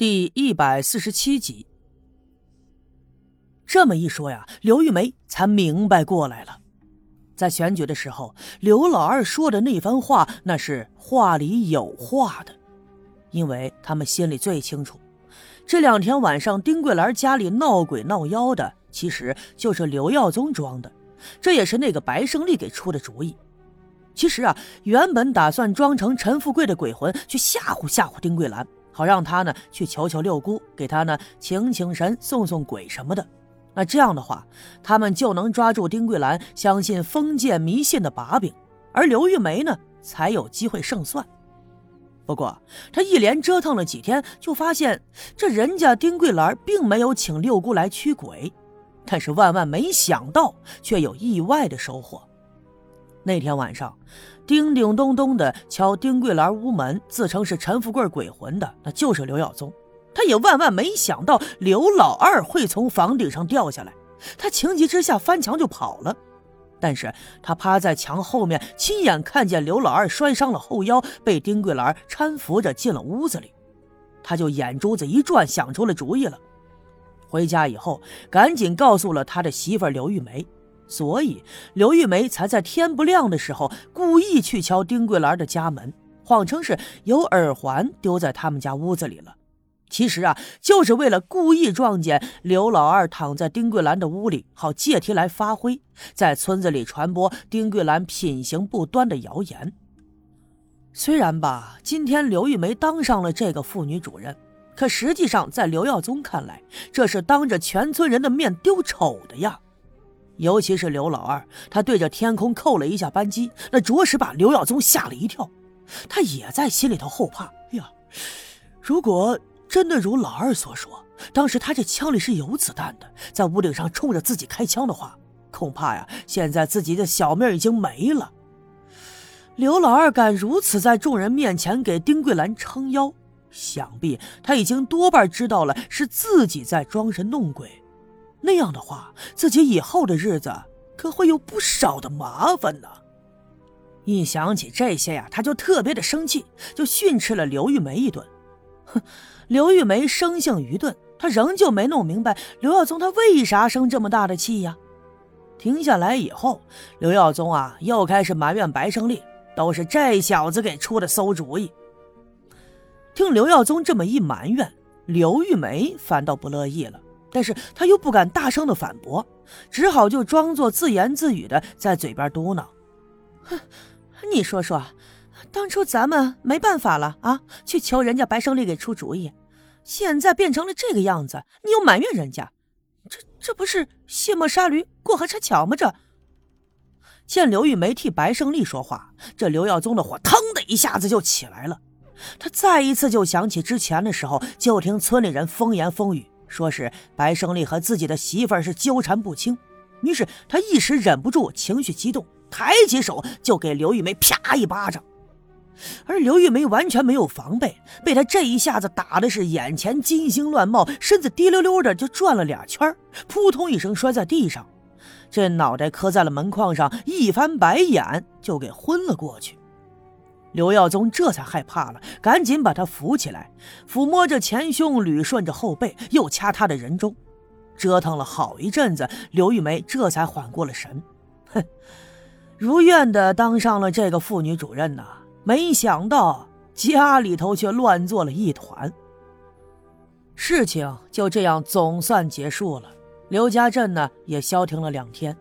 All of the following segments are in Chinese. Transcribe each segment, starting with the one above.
第一百四十七集。这么一说呀，刘玉梅才明白过来了。在选举的时候，刘老二说的那番话，那是话里有话的，因为他们心里最清楚，这两天晚上丁桂兰家里闹鬼闹妖的，其实就是刘耀宗装的，这也是那个白胜利给出的主意。其实啊，原本打算装成陈富贵的鬼魂去吓唬吓唬丁桂兰。好让他呢去求求六姑，给他呢请请神、送送鬼什么的。那这样的话，他们就能抓住丁桂兰相信封建迷信的把柄，而刘玉梅呢才有机会胜算。不过他一连折腾了几天，就发现这人家丁桂兰并没有请六姑来驱鬼，但是万万没想到，却有意外的收获。那天晚上。叮叮咚咚的敲丁桂兰屋门，自称是陈富贵鬼魂的，那就是刘耀宗。他也万万没想到刘老二会从房顶上掉下来，他情急之下翻墙就跑了。但是他趴在墙后面，亲眼看见刘老二摔伤了后腰，被丁桂兰搀扶着进了屋子里。他就眼珠子一转，想出了主意了。回家以后，赶紧告诉了他的媳妇刘玉梅。所以，刘玉梅才在天不亮的时候故意去敲丁桂兰的家门，谎称是有耳环丢在他们家屋子里了。其实啊，就是为了故意撞见刘老二躺在丁桂兰的屋里，好借题来发挥，在村子里传播丁桂兰品行不端的谣言。虽然吧，今天刘玉梅当上了这个妇女主任，可实际上在刘耀宗看来，这是当着全村人的面丢丑的呀。尤其是刘老二，他对着天空扣了一下扳机，那着实把刘耀宗吓了一跳。他也在心里头后怕呀。如果真的如老二所说，当时他这枪里是有子弹的，在屋顶上冲着自己开枪的话，恐怕呀，现在自己的小命已经没了。刘老二敢如此在众人面前给丁桂兰撑腰，想必他已经多半知道了是自己在装神弄鬼。那样的话，自己以后的日子可会有不少的麻烦呢。一想起这些呀，他就特别的生气，就训斥了刘玉梅一顿。哼，刘玉梅生性愚钝，她仍旧没弄明白刘耀宗他为啥生这么大的气呀。停下来以后，刘耀宗啊又开始埋怨白胜利，都是这小子给出的馊主意。听刘耀宗这么一埋怨，刘玉梅反倒不乐意了。但是他又不敢大声的反驳，只好就装作自言自语的在嘴边嘟囔：“哼，你说说，当初咱们没办法了啊，去求人家白胜利给出主意，现在变成了这个样子，你又埋怨人家，这这不是卸磨杀驴过河拆桥吗？这……”见刘玉梅替白胜利说话，这刘耀宗的火腾的一下子就起来了，他再一次就想起之前的时候，就听村里人风言风语。说是白胜利和自己的媳妇儿是纠缠不清，于是他一时忍不住情绪激动，抬起手就给刘玉梅啪一巴掌，而刘玉梅完全没有防备，被他这一下子打的是眼前金星乱冒，身子滴溜溜的就转了俩圈扑通一声摔在地上，这脑袋磕在了门框上，一翻白眼就给昏了过去。刘耀宗这才害怕了，赶紧把他扶起来，抚摸着前胸，捋顺着后背，又掐他的人中，折腾了好一阵子，刘玉梅这才缓过了神。哼，如愿的当上了这个妇女主任呐，没想到家里头却乱作了一团。事情就这样总算结束了，刘家镇呢也消停了两天。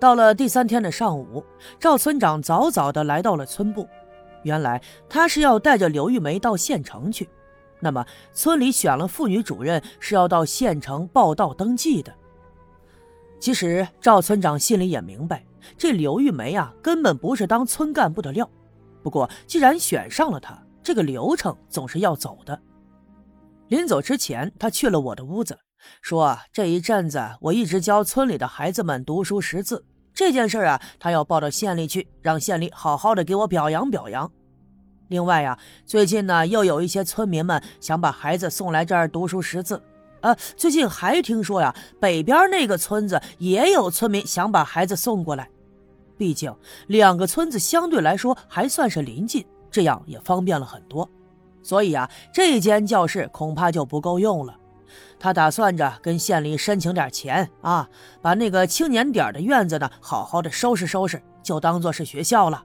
到了第三天的上午，赵村长早早的来到了村部。原来他是要带着刘玉梅到县城去。那么村里选了妇女主任，是要到县城报到登记的。其实赵村长心里也明白，这刘玉梅啊，根本不是当村干部的料。不过既然选上了她，这个流程总是要走的。临走之前，他去了我的屋子。说这一阵子我一直教村里的孩子们读书识字，这件事啊，他要报到县里去，让县里好好的给我表扬表扬。另外呀，最近呢又有一些村民们想把孩子送来这儿读书识字，呃，最近还听说呀，北边那个村子也有村民想把孩子送过来。毕竟两个村子相对来说还算是邻近，这样也方便了很多。所以啊，这间教室恐怕就不够用了。他打算着跟县里申请点钱啊，把那个青年点的院子呢，好好的收拾收拾，就当做是学校了。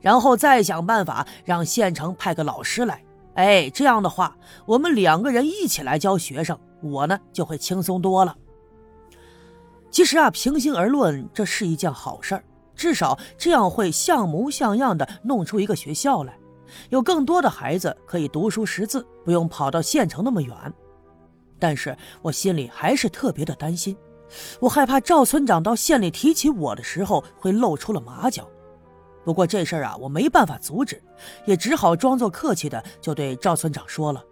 然后再想办法让县城派个老师来。哎，这样的话，我们两个人一起来教学生，我呢就会轻松多了。其实啊，平心而论，这是一件好事儿，至少这样会像模像样的弄出一个学校来。有更多的孩子可以读书识字，不用跑到县城那么远。但是我心里还是特别的担心，我害怕赵村长到县里提起我的时候会露出了马脚。不过这事儿啊，我没办法阻止，也只好装作客气的就对赵村长说了：“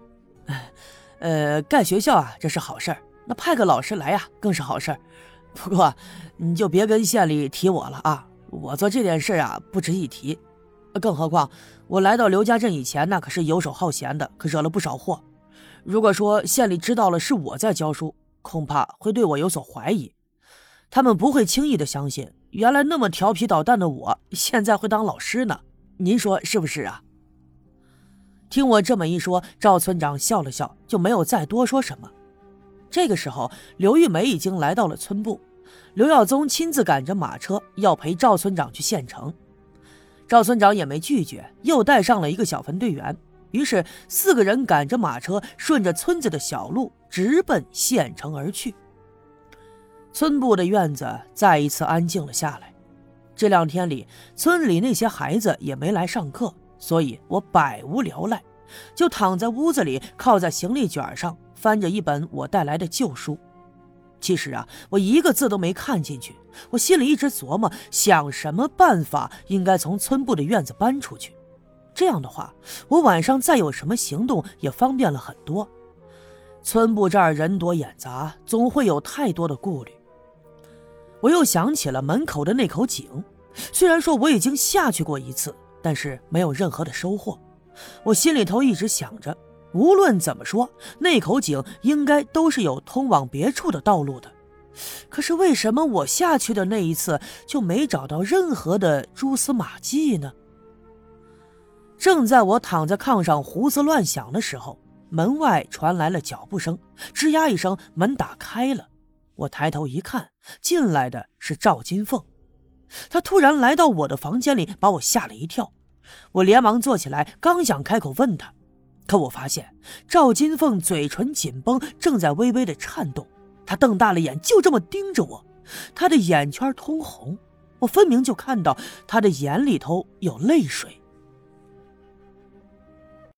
呃，盖学校啊，这是好事儿；那派个老师来呀，更是好事儿。不过你就别跟县里提我了啊，我做这件事啊，不值一提。”更何况，我来到刘家镇以前，那可是游手好闲的，可惹了不少祸。如果说县里知道了是我在教书，恐怕会对我有所怀疑。他们不会轻易的相信，原来那么调皮捣蛋的我，现在会当老师呢。您说是不是啊？听我这么一说，赵村长笑了笑，就没有再多说什么。这个时候，刘玉梅已经来到了村部，刘耀宗亲自赶着马车要陪赵村长去县城。赵村长也没拒绝，又带上了一个小分队员。于是四个人赶着马车，顺着村子的小路直奔县城而去。村部的院子再一次安静了下来。这两天里，村里那些孩子也没来上课，所以我百无聊赖，就躺在屋子里，靠在行李卷上，翻着一本我带来的旧书。其实啊，我一个字都没看进去。我心里一直琢磨，想什么办法应该从村部的院子搬出去。这样的话，我晚上再有什么行动也方便了很多。村部这儿人多眼杂，总会有太多的顾虑。我又想起了门口的那口井，虽然说我已经下去过一次，但是没有任何的收获。我心里头一直想着。无论怎么说，那口井应该都是有通往别处的道路的。可是为什么我下去的那一次就没找到任何的蛛丝马迹呢？正在我躺在炕上胡思乱想的时候，门外传来了脚步声，吱呀一声，门打开了。我抬头一看，进来的是赵金凤。她突然来到我的房间里，把我吓了一跳。我连忙坐起来，刚想开口问她。可我发现赵金凤嘴唇紧绷，正在微微的颤动。她瞪大了眼，就这么盯着我。她的眼圈通红，我分明就看到她的眼里头有泪水。